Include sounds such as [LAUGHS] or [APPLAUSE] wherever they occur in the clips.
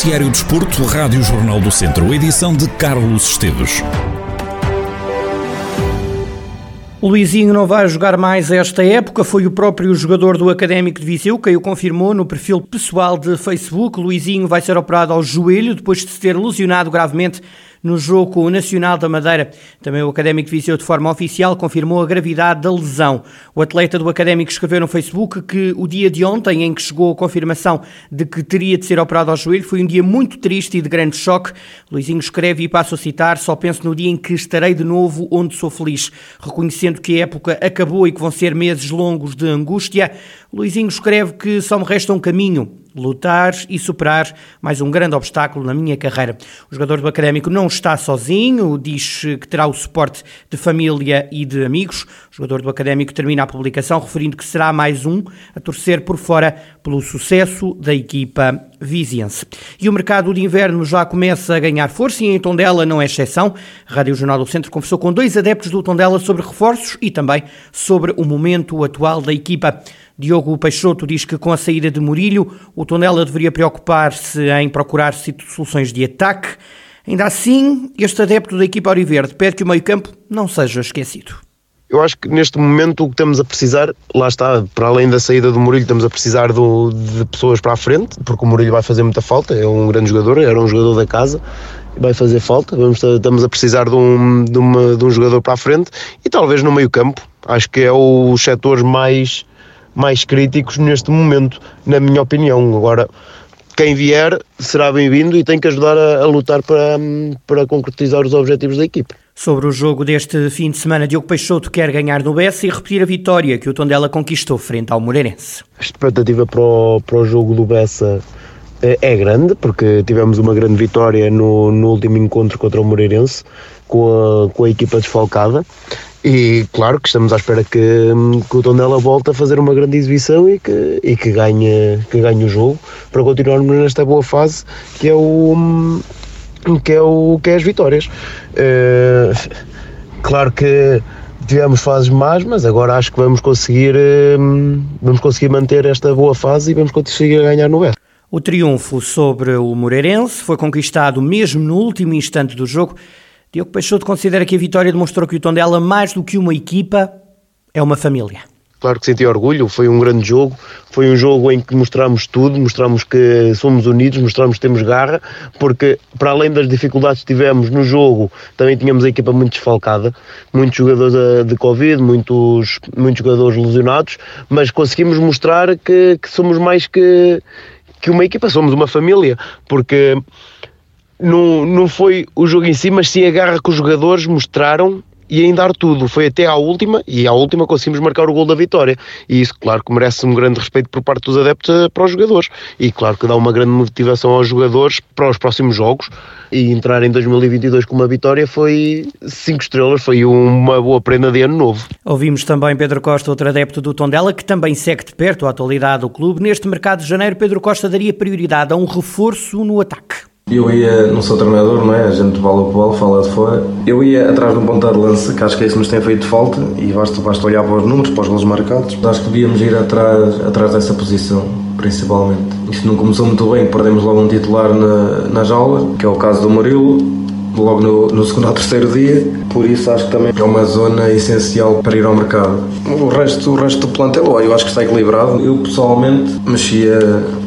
Noticiário Desporto, Rádio Jornal do Centro, edição de Carlos Esteves. Luizinho não vai jogar mais esta época, foi o próprio jogador do Académico de Viseu que o confirmou no perfil pessoal de Facebook. Luizinho vai ser operado ao joelho depois de se ter lesionado gravemente no jogo Nacional da Madeira. Também o Académico Viseu, de forma oficial, confirmou a gravidade da lesão. O atleta do Académico escreveu no Facebook que o dia de ontem, em que chegou a confirmação de que teria de ser operado ao joelho, foi um dia muito triste e de grande choque. Luizinho escreve e passo a citar: Só penso no dia em que estarei de novo onde sou feliz, reconhecendo que a época acabou e que vão ser meses longos de angústia. Luizinho escreve que só me resta um caminho, lutar e superar mais um grande obstáculo na minha carreira. O jogador do Académico não está sozinho, diz que terá o suporte de família e de amigos. O jogador do Académico termina a publicação referindo que será mais um a torcer por fora pelo sucesso da equipa viziense. E o mercado de inverno já começa a ganhar força e em Tondela não é exceção. A Rádio Jornal do Centro conversou com dois adeptos do Tondela sobre reforços e também sobre o momento atual da equipa. Diogo Peixoto diz que com a saída de Murilho, o Tondela deveria preocupar-se em procurar soluções de ataque. Ainda assim, este adepto da equipa Auriverde pede que o meio-campo não seja esquecido. Eu acho que neste momento o que estamos a precisar, lá está, para além da saída do Murilho, estamos a precisar do, de pessoas para a frente, porque o Murilho vai fazer muita falta, é um grande jogador, era um jogador da casa, vai fazer falta, Vamos, estamos a precisar de um, de, uma, de um jogador para a frente e talvez no meio campo, acho que é os setores mais mais críticos neste momento, na minha opinião. Agora, quem vier será bem-vindo e tem que ajudar a, a, lutar para, para concretizar os objetivos da equipe. Sobre o jogo deste fim de semana, Diogo Peixoto quer ganhar no Bessa e repetir a vitória que o Tondela conquistou frente ao Moreirense. A expectativa para o, para o jogo do Bessa é, é grande, porque tivemos uma grande vitória no, no último encontro contra o Moreirense, com a, com a equipa desfalcada. E claro que estamos à espera que, que o Tondela volte a fazer uma grande exibição e que, e que, ganhe, que ganhe o jogo para continuarmos nesta boa fase que é o que é, o, que é as vitórias. Uh, claro que tivemos fases más, mas agora acho que vamos conseguir, uh, vamos conseguir manter esta boa fase e vamos conseguir ganhar no Bessa. O triunfo sobre o Moreirense foi conquistado mesmo no último instante do jogo Diogo Peixoto considera que a vitória demonstrou que o Tondela, mais do que uma equipa, é uma família. Claro que senti orgulho, foi um grande jogo, foi um jogo em que mostramos tudo, mostramos que somos unidos, mostramos que temos garra, porque para além das dificuldades que tivemos no jogo, também tínhamos a equipa muito desfalcada, muitos jogadores de Covid, muitos, muitos jogadores lesionados, mas conseguimos mostrar que, que somos mais que, que uma equipa, somos uma família, porque não, não foi o jogo em si, mas sim a garra que os jogadores mostraram e em dar tudo. Foi até à última, e à última conseguimos marcar o gol da vitória. E isso, claro, que merece um grande respeito por parte dos adeptos eh, para os jogadores. E claro que dá uma grande motivação aos jogadores para os próximos jogos. E entrar em 2022 com uma vitória foi cinco estrelas, foi uma boa prenda de ano novo. Ouvimos também Pedro Costa, outro adepto do Tondela, que também segue de perto a atualidade do clube. Neste mercado de janeiro, Pedro Costa daria prioridade a um reforço no ataque. Eu ia, não sou treinador, não é? A gente bola o bola, fala de fora. Eu ia atrás de um ponta de lança, que acho que é isso nos tem feito falta, e basta, basta olhar para os números, para os gols marcados. Acho que devíamos ir atrás, atrás dessa posição, principalmente. Isto não começou muito bem, perdemos logo um titular na, nas aulas, que é o caso do Murilo logo no, no, segundo ou terceiro dia, por isso acho que também é uma zona essencial para ir ao mercado. O resto, o resto do plantel, eu acho que está equilibrado. Eu pessoalmente mexia,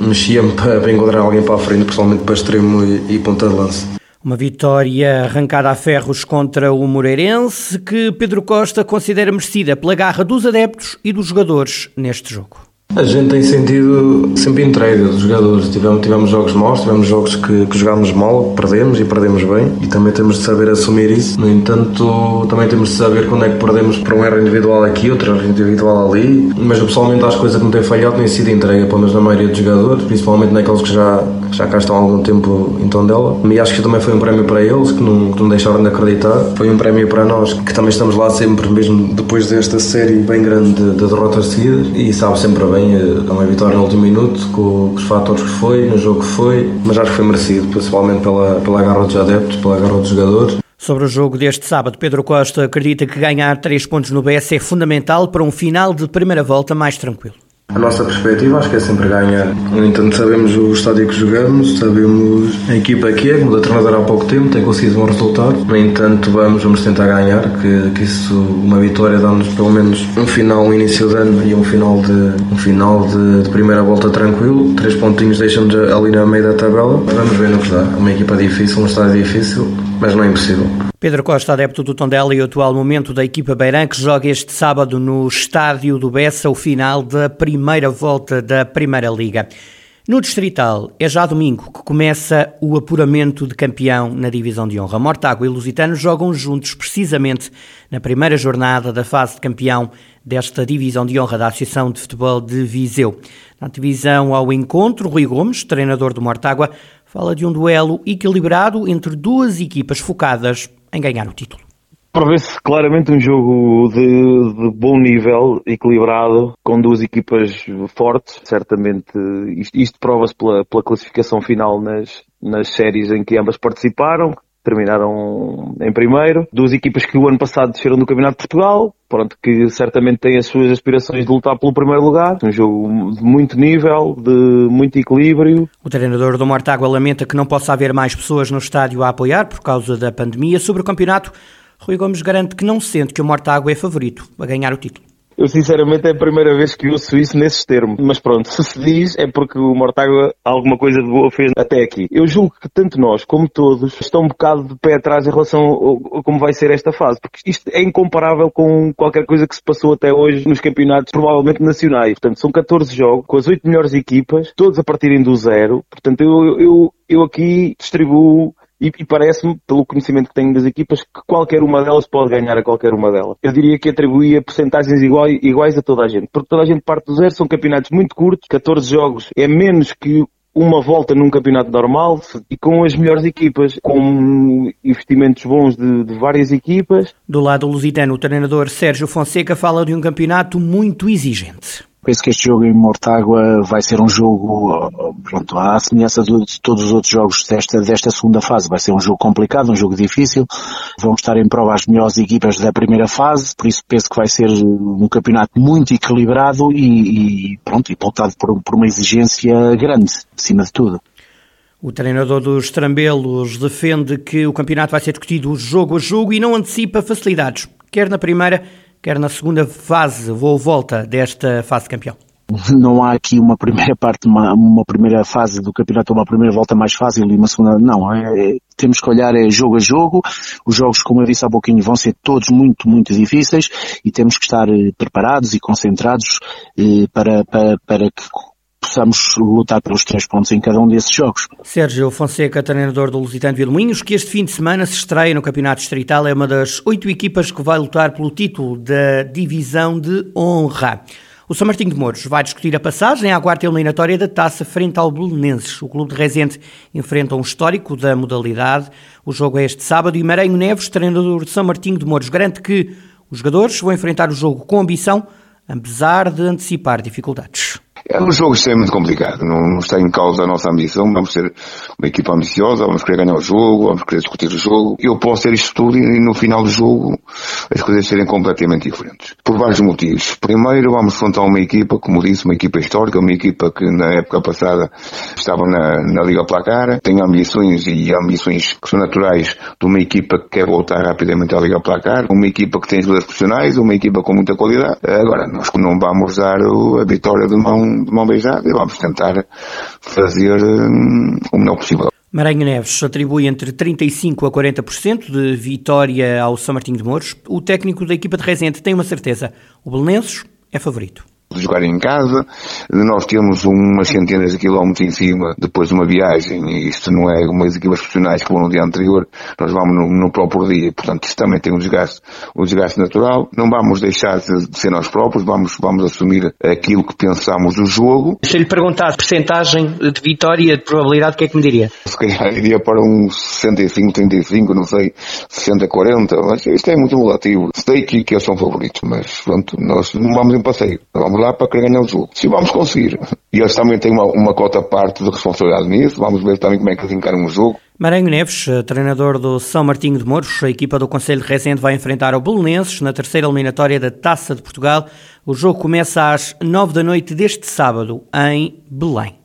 mexia-me para encontrar alguém para a frente, pessoalmente para extremo e, e ponta de lança. Uma vitória arrancada a ferros contra o Moreirense, que Pedro Costa considera merecida pela garra dos adeptos e dos jogadores neste jogo. A gente tem sentido sempre entrega dos jogadores. Tivemos, tivemos jogos maus, tivemos jogos que, que jogámos mal, perdemos e perdemos bem, e também temos de saber assumir isso. No entanto, também temos de saber quando é que perdemos para um erro individual aqui, outro erro individual ali. Mas eu pessoalmente acho que coisa que não tem falhado tem sido entrega, pelo menos na maioria dos jogadores, principalmente naqueles que já, já cá estão há algum tempo em Tondela. E acho que também foi um prémio para eles, que não, que não deixaram de acreditar. Foi um prémio para nós, que também estamos lá sempre, mesmo depois desta série bem grande de, de derrotas seguidas, e sabe sempre bem é uma vitória no último minuto, com, os fatores que foi, no jogo que foi, mas acho que foi merecido, principalmente pela, pela garra dos adeptos, pela garra dos jogadores. Sobre o jogo deste sábado, Pedro Costa acredita que ganhar três pontos no BS é fundamental para um final de primeira volta mais tranquilo. A nossa perspectiva acho que é sempre ganhar. No entanto, sabemos o estádio que jogamos, sabemos a equipa que é, mudou a treinador há pouco tempo, tem conseguido bons resultados. No entanto, vamos, vamos tentar ganhar, que, que isso, uma vitória dá-nos pelo menos um final, um início de ano e um final de, um final de, de primeira volta tranquilo. Três pontinhos deixam-nos ali no meio da tabela. Vamos ver no que dá. Uma equipa difícil, um estádio difícil, mas não é impossível. Pedro Costa, adepto do Tondela e atual momento da equipa Beirã, que joga este sábado no estádio do Bessa o final da primeira volta da Primeira Liga. No Distrital, é já domingo que começa o apuramento de campeão na divisão de honra. Mortágua e Lusitano jogam juntos precisamente na primeira jornada da fase de campeão desta divisão de honra da Associação de Futebol de Viseu. Na divisão ao encontro, Rui Gomes, treinador do Mortágua, fala de um duelo equilibrado entre duas equipas focadas em ganhar o título. Prevê-se claramente um jogo de, de, bom nível, equilibrado, com duas equipas fortes. Certamente isto, isto prova-se pela, pela, classificação final nas, nas séries em que ambas participaram, terminaram em primeiro. Duas equipas que o ano passado desceram do Campeonato de Portugal, pronto, que certamente têm as suas aspirações de lutar pelo primeiro lugar. Um jogo de muito nível, de muito equilíbrio. O treinador do Mortágua lamenta que não possa haver mais pessoas no estádio a apoiar por causa da pandemia. Sobre o campeonato, Rui Gomes garante que não sente que o Mortágua é favorito a ganhar o título. Eu sinceramente é a primeira vez que ouço isso nesses termos. Mas pronto, se se diz é porque o Mortágua alguma coisa de boa fez até aqui. Eu julgo que tanto nós como todos estão um bocado de pé atrás em relação a como vai ser esta fase. Porque isto é incomparável com qualquer coisa que se passou até hoje nos campeonatos provavelmente nacionais. Portanto, são 14 jogos com as 8 melhores equipas, todos a partirem do zero. Portanto, eu, eu, eu aqui distribuo e, e parece-me, pelo conhecimento que tenho das equipas, que qualquer uma delas pode ganhar a qualquer uma delas. Eu diria que atribuía porcentagens iguais, iguais a toda a gente, porque toda a gente parte do zero, são campeonatos muito curtos, 14 jogos é menos que uma volta num campeonato normal e com as melhores equipas, com investimentos bons de, de, várias equipas. Do lado lusitano, o treinador Sérgio Fonseca fala de um campeonato muito exigente. Penso que este jogo em Mortágua vai ser um jogo, pronto, à semelhança de todos os outros jogos desta, desta segunda fase. Vai ser um jogo complicado, um jogo difícil. Vão estar em prova as melhores equipas da primeira fase, por isso penso que vai ser um campeonato muito equilibrado e, e pronto, e pautado por, por uma exigência grande, acima de tudo. O treinador dos Trambelos defende que o campeonato vai ser discutido jogo a jogo e não antecipa facilidades, quer na primeira, quer na segunda fase, vou volta desta fase campeão? [LAUGHS] Não há aqui uma primeira parte, uma, uma primeira fase do campeonato, uma primeira volta mais fácil e uma segunda. Não, é, é, temos que olhar é jogo a jogo. Os jogos, como eu disse há pouquinho, vão ser todos muito, muito difíceis e temos que estar eh, preparados e concentrados eh, para, para, para que possamos lutar pelos três pontos em cada um desses jogos. Sérgio Fonseca, treinador do Lusitano de que este fim de semana se estreia no Campeonato Distrital, é uma das oito equipas que vai lutar pelo título da Divisão de Honra. O São Martinho de Mouros vai discutir a passagem à quarta eliminatória da taça frente ao Belenenses. O clube de Rezende enfrenta um histórico da modalidade. O jogo é este sábado e Maranhão Neves, treinador de São Martinho de Mouros, garante que os jogadores vão enfrentar o jogo com ambição, apesar de antecipar dificuldades. É um jogo extremamente complicado, não, não, está em causa a nossa ambição, vamos ser uma equipa ambiciosa, vamos querer ganhar o jogo, vamos querer discutir o jogo. Eu posso ter isto tudo e no final do jogo as coisas serem completamente diferentes. Por vários motivos. Primeiro, vamos enfrentar uma equipa, como disse, uma equipa histórica, uma equipa que na época passada estava na, na Liga Placar, tem ambições e ambições que são naturais de uma equipa que quer voltar rapidamente à Liga Placar, uma equipa que tem jogadores profissionais, uma equipa com muita qualidade. Agora, nós não vamos dar a vitória de mão de mão beijada e vamos tentar fazer um, o melhor possível. Maranhão Neves atribui entre 35% a 40% de vitória ao São Martinho de Mouros. O técnico da equipa de Rezende tem uma certeza, o Belenenses é favorito de jogar em casa. Nós temos umas centenas de quilómetros em cima depois de uma viagem, e isto não é umas equipas profissionais que vão no dia anterior, nós vamos no, no próprio dia, portanto isto também tem um desgaste, um desgaste natural. Não vamos deixar de, ser nós próprios, vamos, vamos assumir aquilo que pensamos do jogo. Se lhe perguntasse percentagem de vitória, de probabilidade, o que é que me diria? Se calhar iria para uns 65, 35, não sei, 60, 40, mas isto é muito relativo. Sei que, que eles são favoritos, mas pronto, nós não vamos em passeio, vamos lá para querer ganhar o jogo. Se vamos conseguir. E eles também têm uma, uma cota parte de responsabilidade nisso. Vamos ver também como é que eles encaram o jogo. Maranhão Neves, treinador do São Martinho de Mouros, a equipa do Conselho de Rezende vai enfrentar o Belenenses na terceira eliminatória da Taça de Portugal. O jogo começa às nove da noite deste sábado, em Belém.